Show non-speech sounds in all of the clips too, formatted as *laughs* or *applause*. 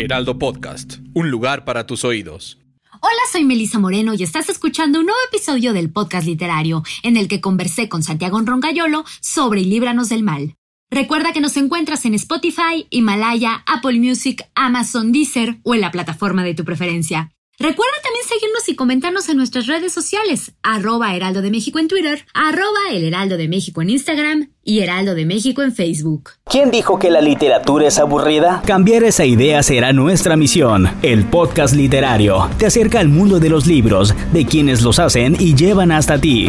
Heraldo Podcast, un lugar para tus oídos. Hola, soy Melisa Moreno y estás escuchando un nuevo episodio del podcast literario en el que conversé con Santiago Roncayolo sobre Líbranos del Mal. Recuerda que nos encuentras en Spotify, Himalaya, Apple Music, Amazon, Deezer o en la plataforma de tu preferencia. Recuerda también seguirnos y comentarnos en nuestras redes sociales, arroba Heraldo de México en Twitter, arroba El Heraldo de México en Instagram y Heraldo de México en Facebook. ¿Quién dijo que la literatura es aburrida? Cambiar esa idea será nuestra misión. El podcast literario te acerca al mundo de los libros, de quienes los hacen y llevan hasta ti.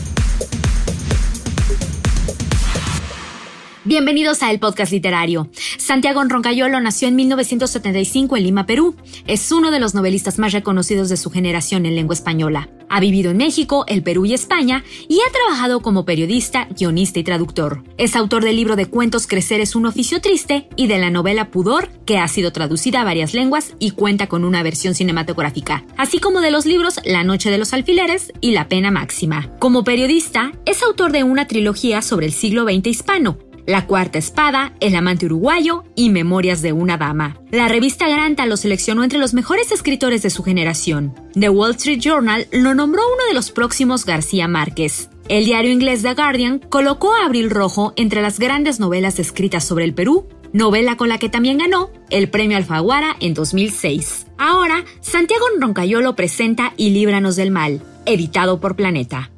Bienvenidos a El Podcast Literario. Santiago Roncayolo nació en 1975 en Lima, Perú. Es uno de los novelistas más reconocidos de su generación en lengua española. Ha vivido en México, el Perú y España y ha trabajado como periodista, guionista y traductor. Es autor del libro de cuentos Crecer es un oficio triste y de la novela Pudor, que ha sido traducida a varias lenguas y cuenta con una versión cinematográfica, así como de los libros La Noche de los Alfileres y La Pena Máxima. Como periodista, es autor de una trilogía sobre el siglo XX hispano, la Cuarta Espada, El Amante Uruguayo y Memorias de una Dama. La revista Granta lo seleccionó entre los mejores escritores de su generación. The Wall Street Journal lo nombró uno de los próximos García Márquez. El diario inglés The Guardian colocó a Abril Rojo entre las grandes novelas escritas sobre el Perú, novela con la que también ganó el premio Alfaguara en 2006. Ahora, Santiago Roncayolo presenta Y Líbranos del Mal, editado por Planeta.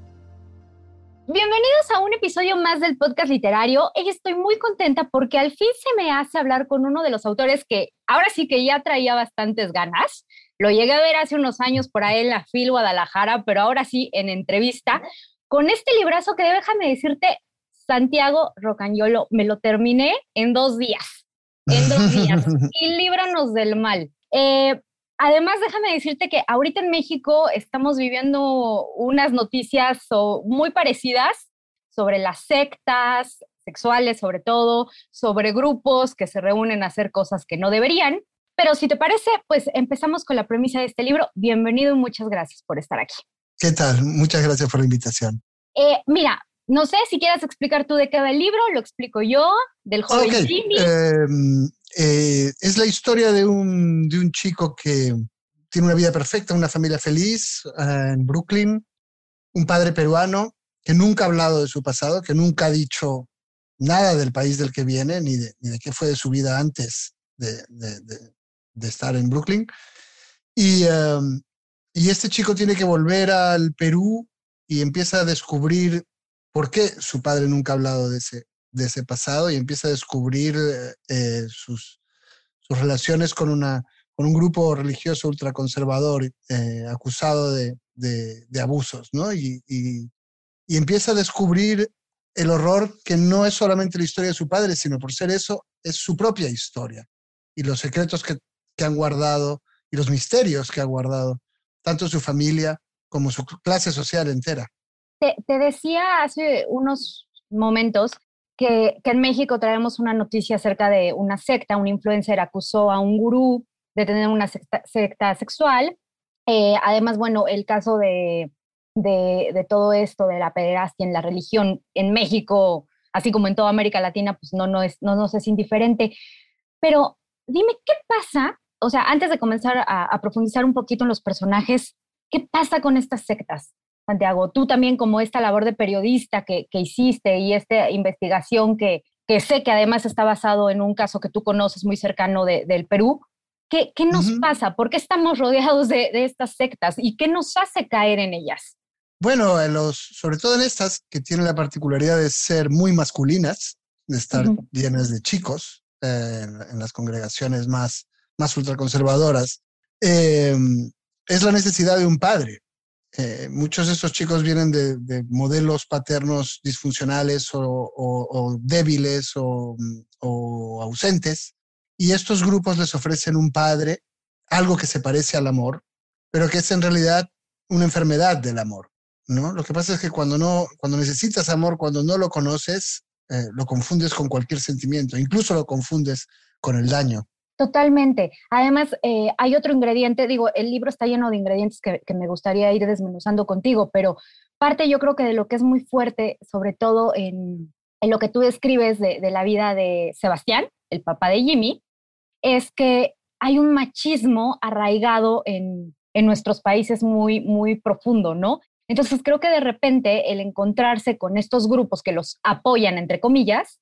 Bienvenidos a un episodio más del podcast literario. Y estoy muy contenta porque al fin se me hace hablar con uno de los autores que ahora sí que ya traía bastantes ganas. Lo llegué a ver hace unos años por ahí en la FIL Guadalajara, pero ahora sí en entrevista con este librazo que déjame decirte, Santiago Rocañolo, me lo terminé en dos días. En dos días. *laughs* y líbranos del mal. Eh, Además, déjame decirte que ahorita en México estamos viviendo unas noticias muy parecidas sobre las sectas sexuales, sobre todo, sobre grupos que se reúnen a hacer cosas que no deberían. Pero si te parece, pues empezamos con la premisa de este libro. Bienvenido y muchas gracias por estar aquí. ¿Qué tal? Muchas gracias por la invitación. Eh, mira, no sé si quieras explicar tú de qué va el libro, lo explico yo, del joven Jimmy. Em, eh, es la historia de un, de un, chico que tiene una vida perfecta, una familia feliz eh, en Brooklyn, un padre peruano que nunca ha hablado de su pasado, que nunca ha dicho nada del país del que viene, ni de, qué fue de su vida antes de, de, de estar en Brooklyn. Y, em, y este chico tiene que volver al Perú y empieza a descubrir por qué su padre nunca ha hablado de ese, de ese pasado y empieza a descubrir eh, sus, sus, relaciones con, una, con un grupo religioso ultraconservador eh, acusado de, de, de, abusos, ¿no? Y, y, y, empieza a descubrir el horror que no es solamente la historia de su padre, sino por ser eso, es su propia historia y los secretos que, que han guardado y los misterios que ha guardado tanto su familia como su clase social entera. Te, te decía hace unos momentos que, que, en México traemos una noticia acerca de una secta, un influencer acusó a un gurú de tener una secta, secta sexual. Eh, además, bueno, el caso de, de, de, todo esto, de la pederastia en la religión en México, así como en toda América Latina, pues no, no, es, no nos es indiferente. Pero dime, ¿qué pasa? O sea, antes de comenzar a, a profundizar un poquito en los personajes, ¿qué pasa con estas sectas? Santiago, tú también como esta labor de periodista que, que hiciste y esta investigación que, que, sé que además está basado en un caso que tú conoces muy cercano de, del Perú, ¿qué, qué nos uh -huh. pasa? ¿Por qué estamos rodeados de, de, estas sectas y qué nos hace caer en ellas? Bueno, los, sobre todo en estas que tienen la particularidad de ser muy masculinas, de estar uh -huh. llenas de chicos, eh, en las congregaciones más, más ultraconservadoras, eh, es la necesidad de un padre. Eh, muchos de estos chicos vienen de, modelos paternos disfuncionales o, débiles o, ausentes, y estos grupos les ofrecen un padre, algo que se parece al amor, pero que es en realidad una enfermedad del amor. ¿no? Lo que pasa es que cuando, no, cuando necesitas amor, cuando no lo conoces, eh, lo confundes con cualquier sentimiento, incluso lo confundes con el daño. Totalmente. Además, eh, hay otro ingrediente, digo, el libro está lleno de ingredientes que, me gustaría ir desmenuzando contigo, pero parte yo creo que de lo que es muy fuerte, sobre todo en, lo que tú describes de, la vida de Sebastián, el papá de Jimmy, es que hay un machismo arraigado en, en nuestros países muy, muy profundo, ¿no? Entonces creo que de repente el encontrarse con estos grupos que los apoyan, entre comillas,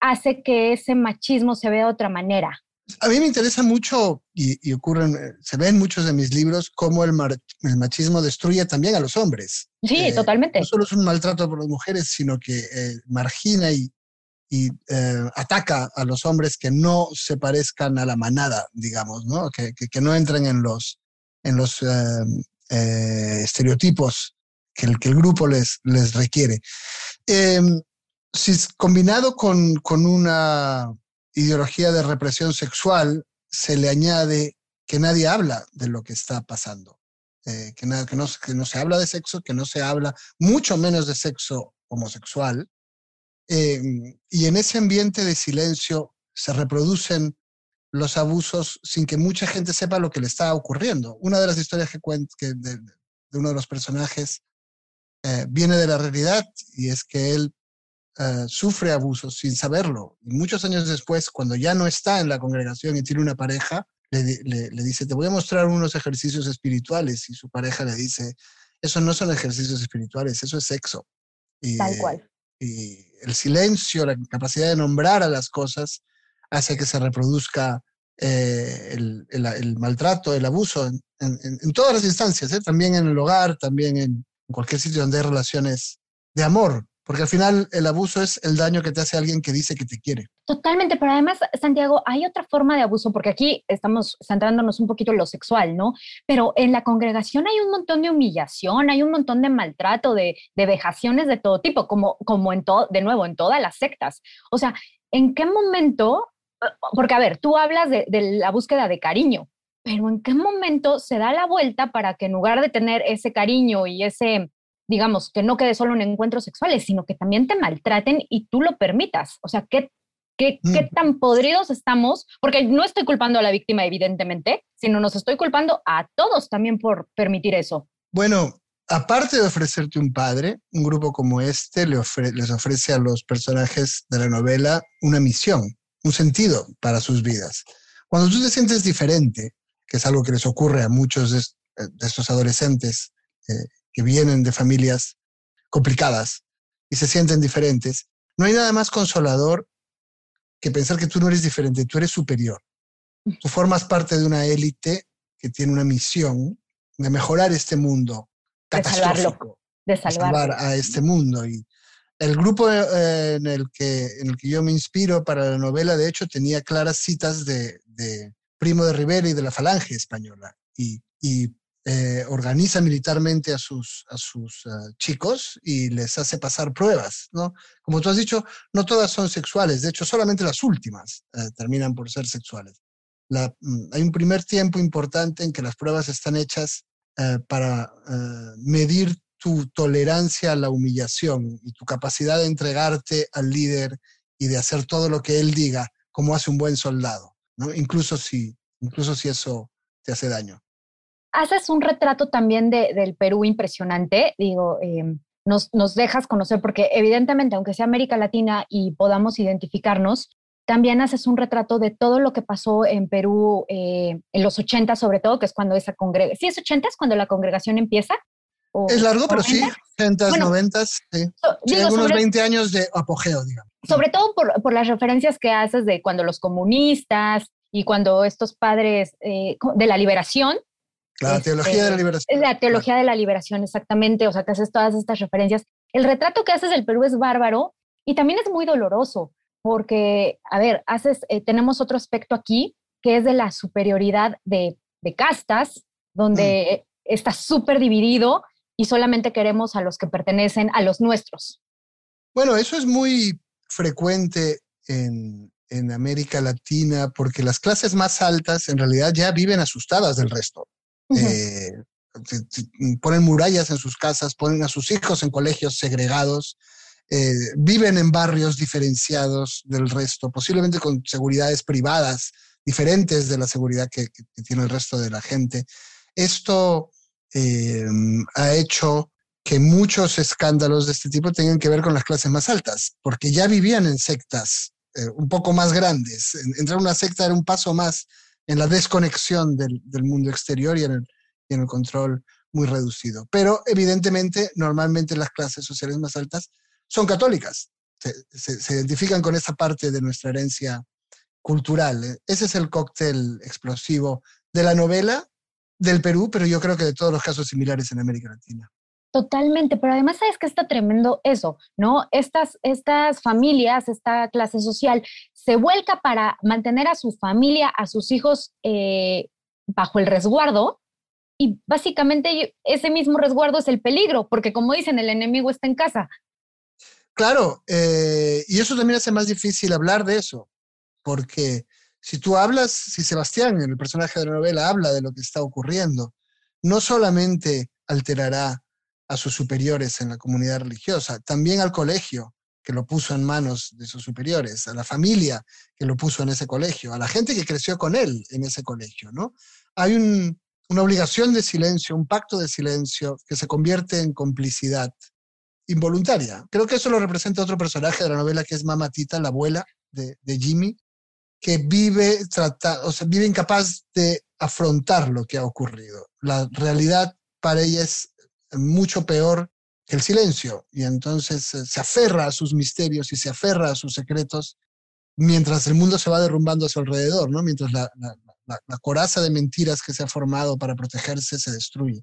hace que ese machismo se vea de otra manera. A mí me interesa mucho y, ocurren, eh, se ve en muchos de mis libros cómo el, machismo destruye también a los hombres. Sí, eh, totalmente. No solo es un maltrato por las mujeres, sino que eh, margina y, ataca a los hombres que no se parezcan a la manada, digamos, ¿no? Que, no entren en los, en los estereotipos que el, que el grupo les, les requiere. Em, si combinado con, con una ideología de represión sexual, se le añade que nadie habla de lo que está pasando, eh, que, nada, que, no, que, no, se habla de sexo, que no se habla mucho menos de sexo homosexual. Em, y en ese ambiente de silencio se reproducen los abusos sin que mucha gente sepa lo que le está ocurriendo. Una de las historias que cuento de, de, uno de los personajes eh, viene de la realidad y es que él eh, sufre abusos sin saberlo. Y muchos años después, cuando ya no está en la congregación y tiene una pareja, le, dice, te voy a mostrar unos ejercicios espirituales. Y su pareja le dice, eso no son ejercicios espirituales, eso es sexo. Y, Tal cual. Y el silencio, la capacidad de nombrar a las cosas, hace que se reproduzca eh, el, maltrato, el abuso en, todas las instancias, también en el hogar, también en cualquier sitio donde hay relaciones de amor, porque al final el abuso es el daño que te hace alguien que dice que te quiere. Totalmente, pero además, Santiago, hay otra forma de abuso, porque aquí estamos centrándonos un poquito en lo sexual, ¿no? Pero en la congregación hay un montón de humillación, hay un montón de maltrato, de, vejaciones de todo tipo, como, como en todo, de nuevo, en todas las sectas. O sea, ¿en qué momento? Porque, a ver, tú hablas de, de la búsqueda de cariño, pero ¿en qué momento se da la vuelta para que en lugar de tener ese cariño y ese, digamos, que no quede solo en encuentros sexuales, sino que también te maltraten y tú lo permitas? O sea, ¿qué, qué, qué tan podridos estamos? Porque no estoy culpando a la víctima, evidentemente, sino nos estoy culpando a todos también por permitir eso. Bueno, aparte de ofrecerte un padre, un grupo como este le les ofrece a los personajes de la novela una misión, un sentido para sus vidas. Cuando tú te sientes diferente, que es algo que les ocurre a muchos de, eh, estos adolescentes eh, que vienen de familias complicadas y se sienten diferentes, no hay nada más consolador que pensar que tú no eres diferente, tú eres superior. Tú formas parte de una élite que tiene una misión de mejorar este mundo catastrófico, de, salvar a este mundo. Y el grupo eh, en, el que, en el que yo me inspiro para la novela, de hecho, tenía claras citas de Primo de Rivera y de la Falange Española. Y, eh, organiza militarmente a sus, a sus ah, chicos y les hace pasar pruebas, ¿no? Como tú has dicho, no todas son sexuales, de hecho solamente las últimas eh, terminan por ser sexuales. Mm, hay un primer tiempo importante en que las pruebas están hechas eh, para medir tu tolerancia a la humillación y tu capacidad de entregarte al líder y de hacer todo lo que él diga, como hace un buen soldado. Incluso si, incluso si eso te hace daño. Haces un retrato también del Perú impresionante, digo, em, nos, nos dejas conocer, porque evidentemente, aunque sea América Latina y podamos identificarnos, también haces un retrato de todo lo que pasó en Perú eh, en los 80, sobre todo, que es cuando esa congregación, ¿sí es 80 es cuando la congregación empieza? es largo, pero sí, 80, 90, sí. algunos 20 años de apogeo, digamos. Sobre todo por, por, las referencias que haces de cuando los comunistas y cuando estos padres eh, de la liberación. La este, teología de la liberación. La teología de la liberación, exactamente. O sea, que haces todas estas referencias. El retrato que haces del Perú es bárbaro y también es muy doloroso, porque, a ver, haces, eh, tenemos otro aspecto aquí que es de la superioridad de, castas, donde mm. está súper dividido y solamente queremos a los que pertenecen a los nuestros. Bueno, eso es muy frecuente en, América Latina porque las clases más altas en realidad ya viven asustadas del resto. Eh, ponen murallas en sus casas, ponen a sus hijos en colegios segregados, eh, viven en barrios diferenciados del resto, posiblemente con seguridades privadas diferentes de la seguridad que, tiene el resto de la gente. Esto eh, ha hecho que muchos escándalos de este tipo tengan que ver con las clases más altas, porque ya vivían en sectas un poco más grandes. Entrar a una secta era un paso más en la desconexión del, mundo exterior y en, el, control muy reducido. Pero evidentemente, normalmente las clases sociales más altas son católicas, se, identifican con esa parte de nuestra herencia cultural. ¿eh? Ese es el cóctel explosivo de la novela del Perú, pero yo creo que de todos los casos similares en América Latina. Totalmente, pero además sabes que está tremendo eso, ¿no? Estas, estas familias, esta clase social, se vuelca para mantener a su familia, a sus hijos eh, bajo el resguardo, y básicamente ese mismo resguardo es el peligro, porque como dicen, el enemigo está en casa. Claro, eh, y eso también hace más difícil hablar de eso, porque si tú hablas, si Sebastián, el personaje de la novela, habla de lo que está ocurriendo, no solamente alterará a sus superiores en la comunidad religiosa, también al colegio que lo puso en manos de sus superiores, a la familia que lo puso en ese colegio, a la gente que creció con él en ese colegio, ¿no? Hay una obligación de silencio, un pacto de silencio que se convierte en complicidad involuntaria. Creo que eso lo representa otro personaje de la novela que es Mamatita, la abuela de, Jimmy, que vive, trata, o sea, vive incapaz de afrontar lo que ha ocurrido. La realidad para ella es mucho peor que el silencio y entonces se aferra a sus misterios y se aferra a sus secretos mientras el mundo se va derrumbando a su alrededor, ¿no? mientras la, la coraza de mentiras que se ha formado para protegerse se destruye.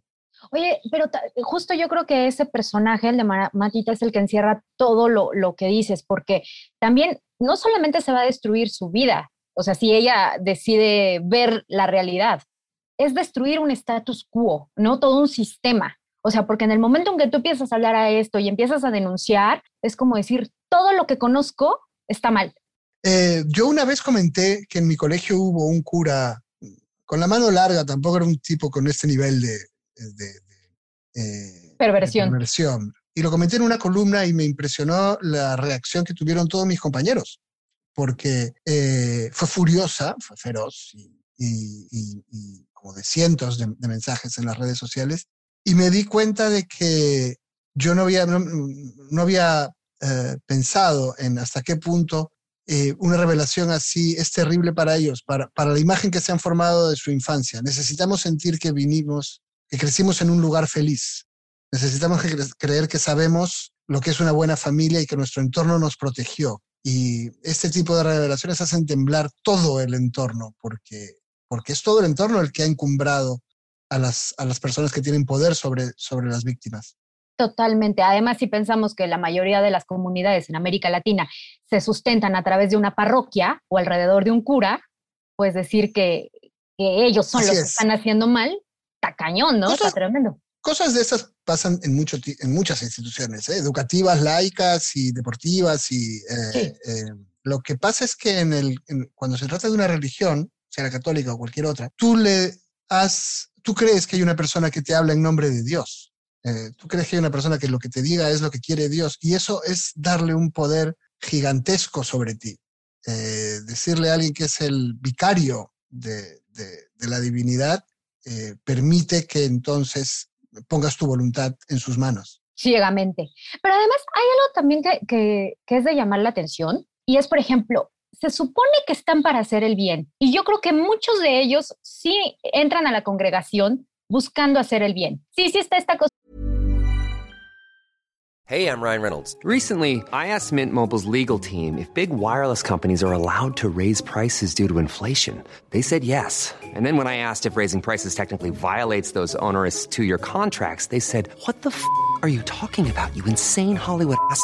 Oye, pero justo yo creo que ese personaje, el de Matita, es el que encierra todo lo, lo, que dices, porque también no solamente se va a destruir su vida, o sea, si ella decide ver la realidad, es destruir un status quo, ¿no? Todo un sistema. O sea, porque en el momento en que tú empiezas a hablar a esto y empiezas a denunciar, es como decir, todo lo que conozco está mal. Eh, yo una vez comenté que en mi colegio hubo un cura con la mano larga, tampoco era un tipo con este nivel de, de, eh, perversión. Y lo comenté en una columna y me impresionó la reacción que tuvieron todos mis compañeros, porque eh, fue furiosa, fue feroz y, como de cientos de, mensajes en las redes sociales. Y me di cuenta de que yo no había, no, había eh, pensado en hasta qué punto una revelación así es terrible para ellos, para, para la imagen que se han formado de su infancia. Necesitamos sentir que vinimos que crecimos en un lugar feliz. Necesitamos creer que sabemos lo que es una buena familia y que nuestro entorno nos protegió. Y este tipo de revelaciones hacen temblar todo el entorno, porque, porque es todo el entorno el que ha encumbrado a las, a las personas que tienen poder sobre, sobre las víctimas. Totalmente. Además, si pensamos que la mayoría de las comunidades en América Latina se sustentan a través de una parroquia o alrededor de un cura, pues decir que, que ellos son los que están haciendo mal, está cañón, ¿no? está tremendo. Cosas de esas pasan en, mucho, en muchas instituciones, ¿eh? educativas, laicas y deportivas. Y, eh, eh, lo que pasa es que en el, cuando se trata de una religión, sea la católica o cualquier otra, tú le has, tú crees que hay una persona que te habla en nombre de Dios. tú crees que hay una persona que lo que te diga es lo que quiere Dios. Y eso es darle un poder gigantesco sobre ti. decirle a alguien que es el vicario de, la divinidad eh, permite que entonces pongas tu voluntad en sus manos. Ciegamente. Pero además hay algo también que es de llamar la atención y es, por ejemplo, se supone que están para hacer el bien. Y yo creo que muchos de ellos sí entran a la congregación buscando hacer el bien. Sí, sí está esta cosa. Hey, I'm Ryan Reynolds. Recently, I asked Mint Mobile's legal team if big wireless companies are allowed to raise prices due to inflation. They said yes. And then when I asked if raising prices technically violates those onerous two-year contracts, they said, "What the f*** are you talking about? You insane Hollywood ass."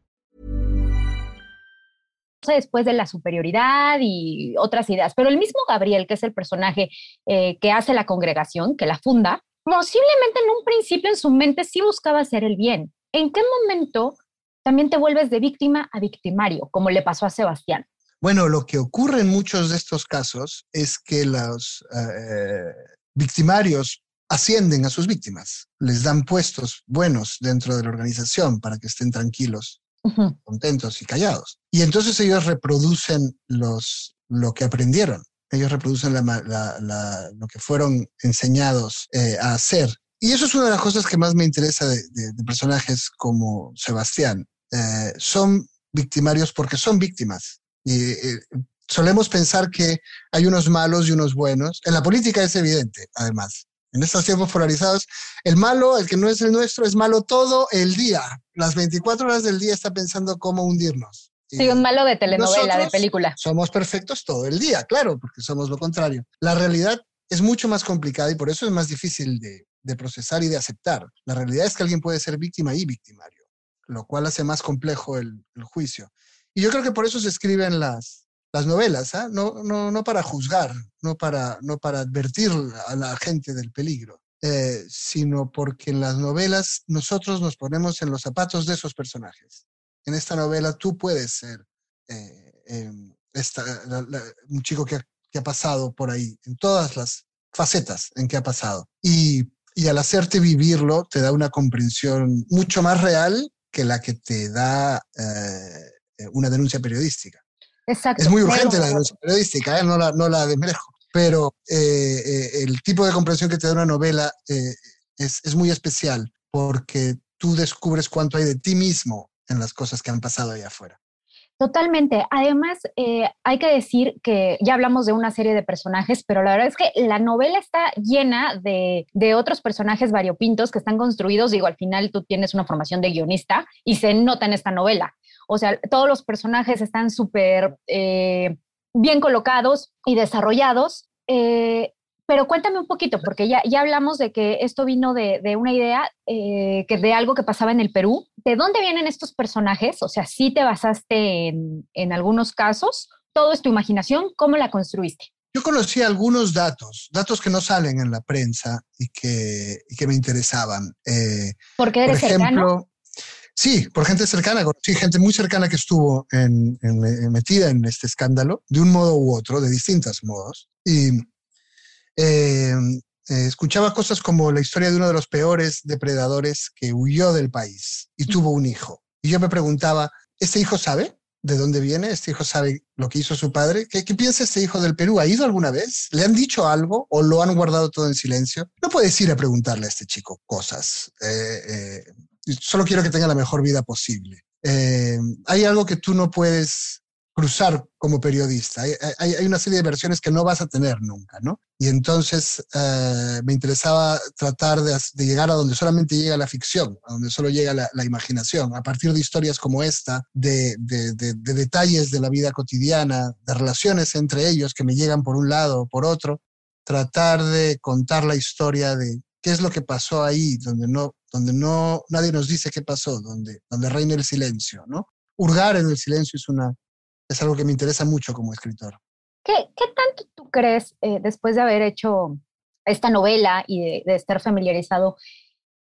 Después de la superioridad y otras ideas. Pero el mismo Gabriel, que es el personaje eh, que hace la congregación, que la funda, posiblemente en un principio en su mente sí buscaba hacer el bien. ¿En qué momento también te vuelves de víctima a victimario, como le pasó a Sebastián? Bueno, lo que ocurre en muchos de estos casos es que los eh, victimarios ascienden a sus víctimas, les dan puestos buenos dentro de la organización para que estén tranquilos, Contentos y callados. Y entonces ellos reproducen los, lo que aprendieron, ellos reproducen la la- lo que fueron enseñados eh, a hacer. Y eso es una de las cosas que más me interesa de, de- de personajes como Sebastián. Eh, son victimarios porque son víctimas. Y eh, solemos pensar que hay unos malos y unos buenos. En la política es evidente, además. En estos tiempos polarizados, el malo, el que no es el nuestro, es malo todo el día. Las 24 horas del día está pensando cómo hundirnos. Sí, un malo de telenovela, de película. Somos perfectos todo el día, claro, porque somos lo contrario. La realidad es mucho más complicada y por eso es más difícil de, de procesar y de aceptar. La realidad es que alguien puede ser víctima y victimario, lo cual hace más complejo el, el juicio. Y yo creo que por eso se escriben las, las novelas, ¿ah? no, no, para juzgar, no para, no para advertir a la gente del peligro, eh, sino porque en las novelas nosotros nos ponemos en los zapatos de esos personajes. En esta novela tú puedes ser eh, eh, esta- un chico que ha, pasado por ahí, en todas las facetas en que ha pasado. Y, y al hacerte vivirlo, te da una comprensión mucho más real que la que te da eh, eh, una denuncia periodística. Exacto. Es muy pero- urgente la denuncia periodística, ¿eh? no, la, no la desmerezco, pero eh, eh, el tipo de comprensión que te da una novela es, es muy especial porque tú descubres cuánto hay de ti mismo en las cosas que han pasado allá afuera. Totalmente. Además, eh, hay que decir que ya hablamos de una serie de personajes, pero la verdad es que la novela está llena de, de otros personajes variopintos que están construidos. Digo, al final tú tienes una formación de guionista y se nota en esta novela. O sea, todos los personajes están súper eh, bien colocados y desarrollados. Eh, pero cuéntame un poquito, porque ya, ya hablamos de que esto vino de, de una idea, eh, que de algo que pasaba en el Perú. ¿De dónde vienen estos personajes? O sea, sí te basaste en, en algunos casos, todo es tu imaginación, ¿cómo la construiste? Yo conocí algunos datos, datos que no salen en la prensa y que, y que me interesaban. Eh, Porque por eres cercano. ejemplo, sí, por gente cercana, conocí gente muy cercana que estuvo en- en- en- metida en este escándalo, de un modo u otro, de distintos modos. Y eh, eh, escuchaba cosas como la historia de uno de los peores depredadores que huyó del país y tuvo un hijo. Y yo me preguntaba, ¿este hijo sabe de dónde viene? ¿Este hijo sabe lo que hizo su padre? ¿Qué, qué piensa este hijo del Perú? ¿Ha ido alguna vez? ¿Le han dicho algo o lo han guardado todo en silencio? No puedes ir a preguntarle a este chico cosas. Eh, eh, solo quiero que tenga la mejor vida posible. Eh, hay algo que tú no puedes cruzar como periodista. Hay, una serie de versiones que no vas a tener nunca, ¿no? Y entonces eh, me interesaba tratar de, llegar a donde solamente llega la ficción, a donde solo llega la, imaginación, a partir de historias como esta, de detalles de la vida cotidiana, de relaciones entre ellos que me llegan por un lado o por otro, tratar de contar la historia de qué es lo que pasó ahí, donde no, donde no nadie nos dice qué pasó, donde, donde reina el silencio, ¿no? Hurgar en el silencio es una es algo que me interesa mucho como escritor. ¿Qué, qué tanto tú crees, eh, después de haber hecho esta novela y de, de estar familiarizado,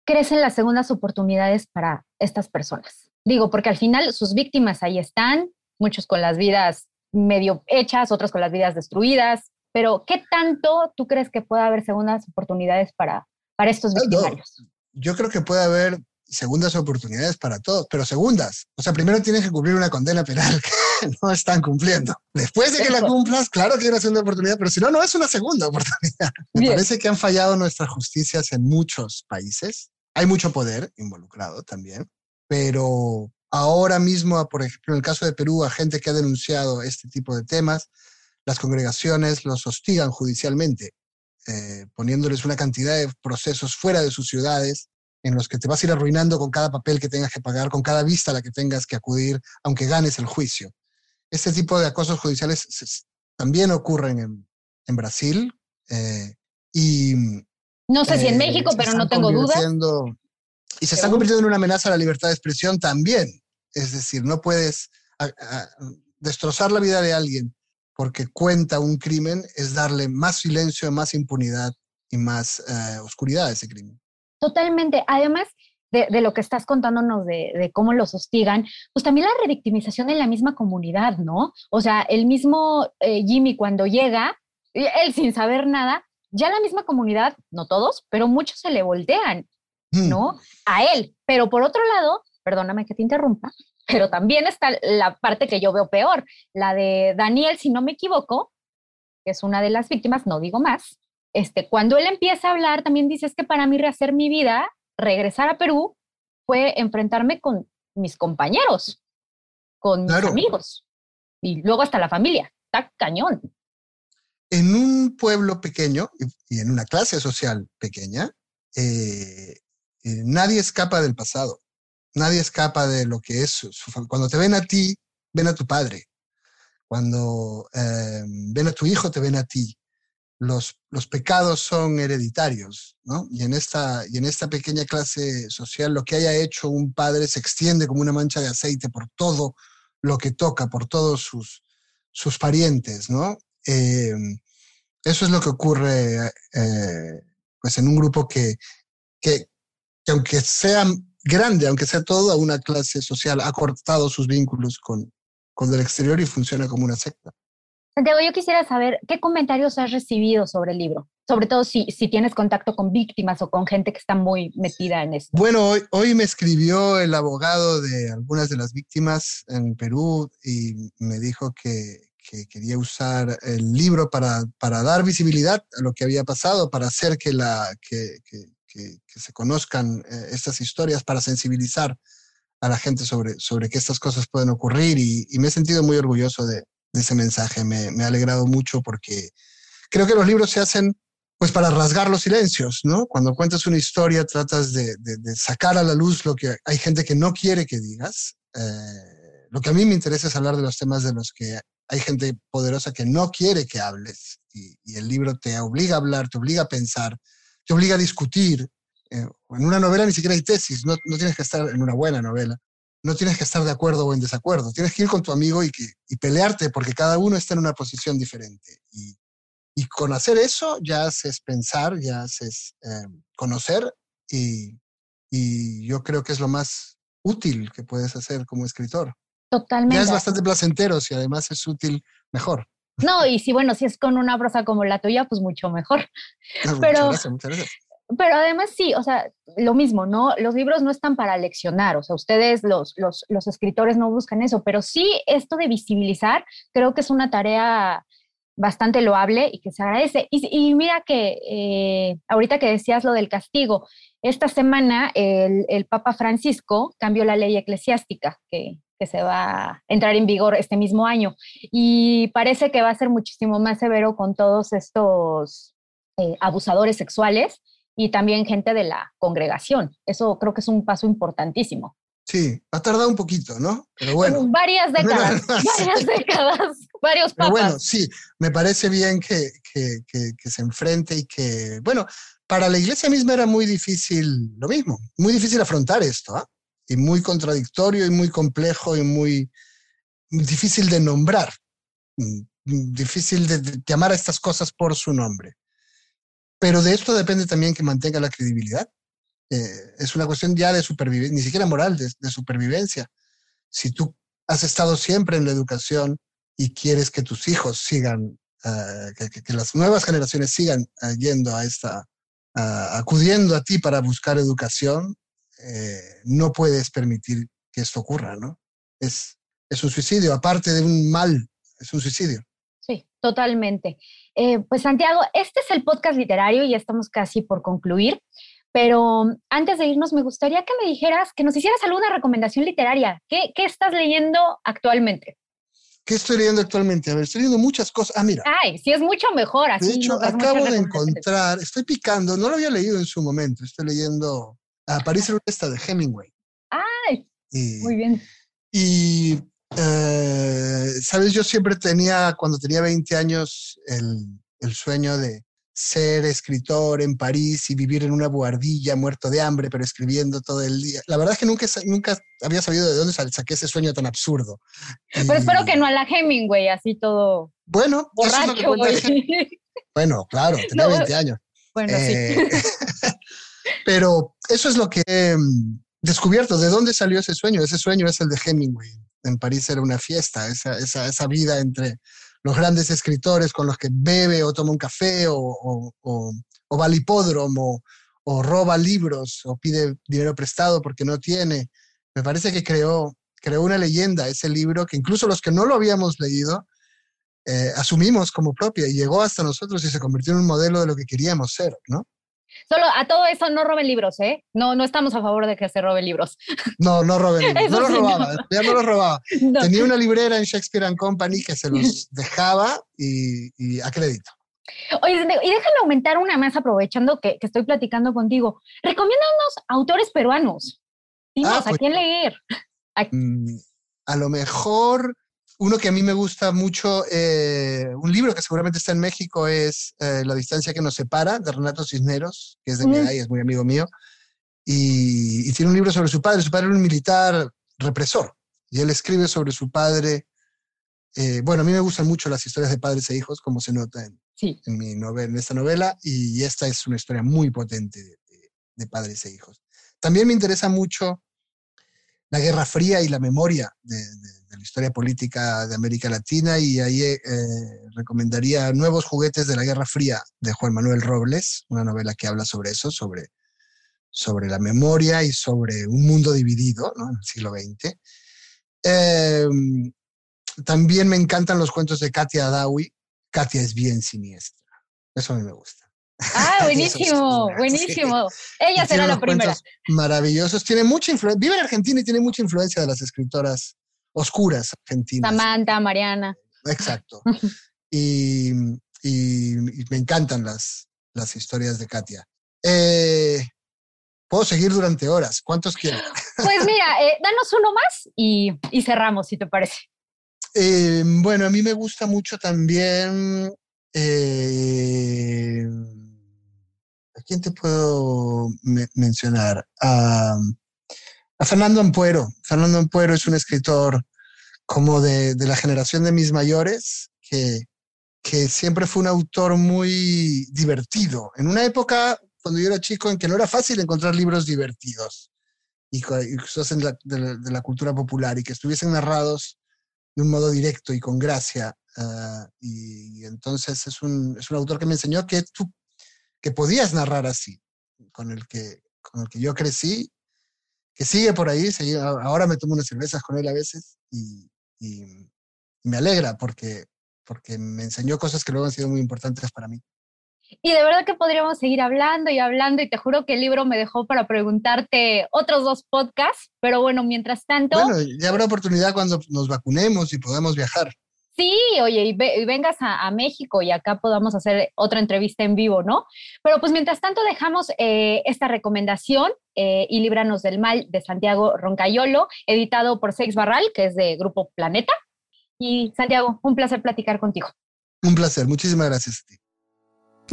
crees en las segundas oportunidades para estas personas? Digo, porque al final sus víctimas ahí están, muchos con las vidas medio hechas, otros con las vidas destruidas, pero ¿qué tanto tú crees que puede haber segundas oportunidades para, para estos victimarios? Yo creo que puede haber segundas oportunidades para todos, pero segundas. O sea, primero tienes que cumplir una condena penal *laughs* que no están cumpliendo. Después de que la cumplas, claro que hay una segunda oportunidad, pero si no, no es una segunda oportunidad. Me parece que han fallado nuestras justicias en muchos países. Hay mucho poder involucrado también, pero ahora mismo, por ejemplo, en el caso de Perú, a gente que ha denunciado este tipo de temas, las congregaciones los hostigan judicialmente, eh, poniéndoles una cantidad de procesos fuera de sus ciudades en los que te vas a ir arruinando con cada papel que tengas que pagar, con cada vista a la que tengas que acudir, aunque ganes el juicio. Este tipo de acosos judiciales también ocurren en, en Brasil eh, y... No sé si en eh, México, pero no tengo dudas. Y se están convirtiendo en una amenaza a la libertad de expresión también. Es decir, no puedes destrozar la vida de alguien porque cuenta un crimen, es darle más silencio, más impunidad y más eh, oscuridad a ese crimen. Totalmente. Además de, lo que estás contándonos de, cómo los hostigan, pues también la revictimización en la misma comunidad, ¿no? O sea, el mismo eh, Jimmy cuando llega, él sin saber nada, ya la misma comunidad, no todos, pero muchos se le voltean, mm. ¿no? A él. Pero por otro lado, perdóname que te interrumpa, pero también está la parte que yo veo peor, la de Daniel, si no me equivoco, que es una de las víctimas, no digo más, este, cuando él empieza a hablar, también dice, es que para mí rehacer mi vida, regresar a Perú, fue enfrentarme con mis compañeros, con mis amigos y luego hasta la familia. Está cañón. En un pueblo pequeño y en una clase social pequeña, eh, eh, nadie escapa del pasado. Nadie escapa de lo que es. Cuando te ven a ti, ven a tu padre. Cuando eh, ven a tu hijo, te ven a ti los, los pecados son hereditarios, ¿no? Y en, esta, y en esta pequeña clase social lo que haya hecho un padre se extiende como una mancha de aceite por todo lo que toca, por todos sus, sus parientes, ¿no? Eh, eso es lo que ocurre eh, pues en un grupo que, que, que, aunque sea grande, aunque sea toda una clase social, ha cortado sus vínculos con, con el exterior y funciona como una secta. Santiago, yo quisiera saber qué comentarios has recibido sobre el libro, sobre todo si, si tienes contacto con víctimas o con gente que está muy metida en esto. Bueno, hoy, hoy me escribió el abogado de algunas de las víctimas en Perú y me dijo que, que quería usar el libro para, para, dar visibilidad a lo que había pasado, para hacer que, la, que, que, que se conozcan eh, estas historias, para sensibilizar a la gente sobre, sobre que estas cosas pueden ocurrir y, me he sentido muy orgulloso de, ese mensaje. Me, me, ha alegrado mucho porque creo que los libros se hacen pues para rasgar los silencios, ¿no? Cuando cuentas una historia tratas de, sacar a la luz lo que hay gente que no quiere que digas. Eh, lo que a mí me interesa es hablar de los temas de los que hay gente poderosa que no quiere que hables y el libro te obliga a hablar, te obliga a pensar, te obliga a discutir. Eh, en una novela ni siquiera hay tesis, no, no tienes que estar en una buena novela no tienes que estar de acuerdo o en desacuerdo. Tienes que ir con tu amigo y, que, y pelearte porque cada uno está en una posición diferente. Y, y con hacer eso ya haces pensar, ya haces eh, conocer y, y, yo creo que es lo más útil que puedes hacer como escritor. Totalmente. Ya es bastante placentero si además es útil, mejor. No, y si bueno, si es con una prosa como la tuya, pues mucho mejor. Pero, muchas gracias, muchas gracias pero además sí, o sea, lo mismo, ¿no? Los libros no están para leccionar, o sea, ustedes, los, los, los escritores, no buscan eso, pero sí esto de visibilizar, creo que es una tarea bastante loable y que se agradece. Y, y mira que eh, ahorita que decías lo del castigo, esta semana el, el, Papa Francisco cambió la ley eclesiástica que, que, se va a entrar en vigor este mismo año y parece que va a ser muchísimo más severo con todos estos eh, abusadores sexuales y también gente de la congregación. Eso creo que es un paso importantísimo. Sí, ha tardado un poquito, ¿no? Pero bueno. Varias décadas, *laughs* varias décadas, varios papas. Pero bueno, sí, me parece bien que, que, que, se enfrente y que, bueno, para la iglesia misma era muy difícil lo mismo, muy difícil afrontar esto, ¿ah? Muy contradictorio y muy complejo y muy difícil de nombrar, mm, difícil de llamar a estas cosas por su nombre. Pero de esto depende también que mantenga la credibilidad. Eh, es una cuestión ya de supervivencia, ni siquiera moral, de, supervivencia. Si tú has estado siempre en la educación y quieres que tus hijos sigan, uh, que, las nuevas generaciones sigan uh, yendo a esta, acudiendo a ti para buscar educación, eh, no puedes permitir que esto ocurra, ¿no? Es, es un suicidio, aparte de un mal, es un suicidio. Sí, totalmente. Eh, pues Santiago, este es el podcast literario y ya estamos casi por concluir, pero antes de irnos me gustaría que me dijeras, que nos hicieras alguna recomendación literaria. ¿Qué, qué estás leyendo actualmente? ¿Qué estoy leyendo actualmente? A ver, estoy leyendo muchas cosas. Ah, mira. Ay, sí, es mucho mejor así. De hecho, acabo de encontrar, estoy picando, no lo había leído en su momento, estoy leyendo a París esta de Hemingway. Ay, muy bien. Y, eh, sabes, yo siempre tenía, cuando tenía 20 años, el, el sueño de, ser escritor en París y vivir en una buhardilla muerto de hambre, pero escribiendo todo el día. La verdad es que nunca, nunca había sabido de dónde saqué ese sueño tan absurdo. Pero espero que no a la Hemingway, así todo. Bueno, borracho, Bueno, claro, tenía 20 años. Bueno, sí. *laughs* Pero eso es lo que he mm, descubierto. ¿De dónde salió ese sueño? Ese sueño es el de Hemingway. En París era una fiesta, esa, vida entre los grandes escritores con los que bebe o toma un café o, o, va al hipódromo o roba libros o pide dinero prestado porque no tiene. Me parece que creó, creó una leyenda ese libro que incluso los que no lo habíamos leído eh, asumimos como propia y llegó hasta nosotros y se convirtió en un modelo de lo que queríamos ser, ¿no? Solo a todo eso no roben libros, ¿eh? No, no estamos a favor de que se roben libros. No, no roben libros. *laughs* no los robaba, ya no los robaba. Tenía una librera en Shakespeare and Company que se los *laughs* dejaba y, a crédito. Oye, y déjame aumentar una más aprovechando que, estoy platicando contigo. Recomiéndanos autores peruanos. Dinos, ¿a pues quién leer? Mm, a lo mejor uno que a mí me gusta mucho, eh, un libro que seguramente está en México, es eh, La distancia que nos separa, de Renato Cisneros, que es de mi es muy amigo mío, y, tiene un libro sobre su padre. Su padre era un militar represor, y él escribe sobre su padre. Eh, bueno, a mí me gustan mucho las historias de padres e hijos, como se nota en, en, mi novela, en esta novela, y esta es una historia muy potente de padres e hijos. También me interesa mucho la Guerra Fría y la memoria de, la historia política de América Latina y ahí eh, recomendaría Nuevos juguetes de la Guerra Fría de Juan Manuel Robles, una novela que habla sobre eso, sobre, sobre la memoria y sobre un mundo dividido en el siglo XX. Em, también me encantan los cuentos de Katia Adawi. Katia es bien siniestra. Eso a mí me gusta. Ah, *laughs* buenísimo, buenísimo. Ella será la primera. Maravillosos. Tiene mucha influencia. Vive en Argentina y tiene mucha influencia de las escritoras oscuras argentinas. Samantha, Mariana. Exacto. *laughs* y, me encantan las, las historias de Katia. Eh, puedo seguir durante horas. ¿Cuántos quieren? *laughs* Pues mira, eh, danos uno más y, cerramos, si te parece. Eh, bueno, a mí me gusta mucho también eh, ¿A quién te puedo mencionar? A, Fernando Ampuero. Fernando Ampuero es un escritor como de, la generación de mis mayores, que, que siempre fue un autor muy divertido. En una época, cuando yo era chico, en que no era fácil encontrar libros divertidos y, cosas de, la, cultura popular y que estuviesen narrados de un modo directo y con gracia. Ah, y, entonces es un, es un, autor que me enseñó que tú que podías narrar así, con el que, con el que yo crecí, que sigue por ahí, ahora me tomo unas cervezas con él a veces y, me alegra porque, porque me enseñó cosas que luego han sido muy importantes para mí. Y de verdad que podríamos seguir hablando y hablando y te juro que el libro me dejó para preguntarte otros dos podcasts, pero bueno, mientras tanto... Bueno, ya habrá oportunidad cuando nos vacunemos y podamos viajar. Sí, oye, y, vengas a, México y acá podamos hacer otra entrevista en vivo, ¿no? Pero pues mientras tanto dejamos eh, esta recomendación eh, y Líbranos del Mal de Santiago Roncayolo, editado por Sex Barral, que es de Grupo Planeta. Y Santiago, un placer platicar contigo. Un placer, muchísimas gracias a ti.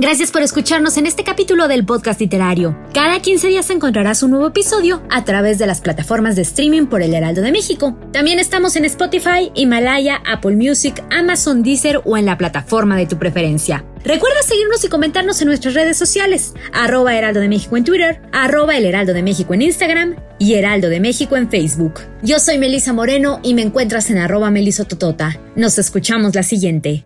Gracias por escucharnos en este capítulo del podcast literario. Cada 15 días encontrarás un nuevo episodio a través de las plataformas de streaming por El Heraldo de México. También estamos en Spotify, Himalaya, Apple Music, Amazon Deezer o en la plataforma de tu preferencia. Recuerda seguirnos y comentarnos en nuestras redes sociales, arroba Heraldo de México en Twitter, arroba El Heraldo de México en Instagram y Heraldo de México en Facebook. Yo soy Melisa Moreno y me encuentras en arroba melisototota. Nos escuchamos la siguiente.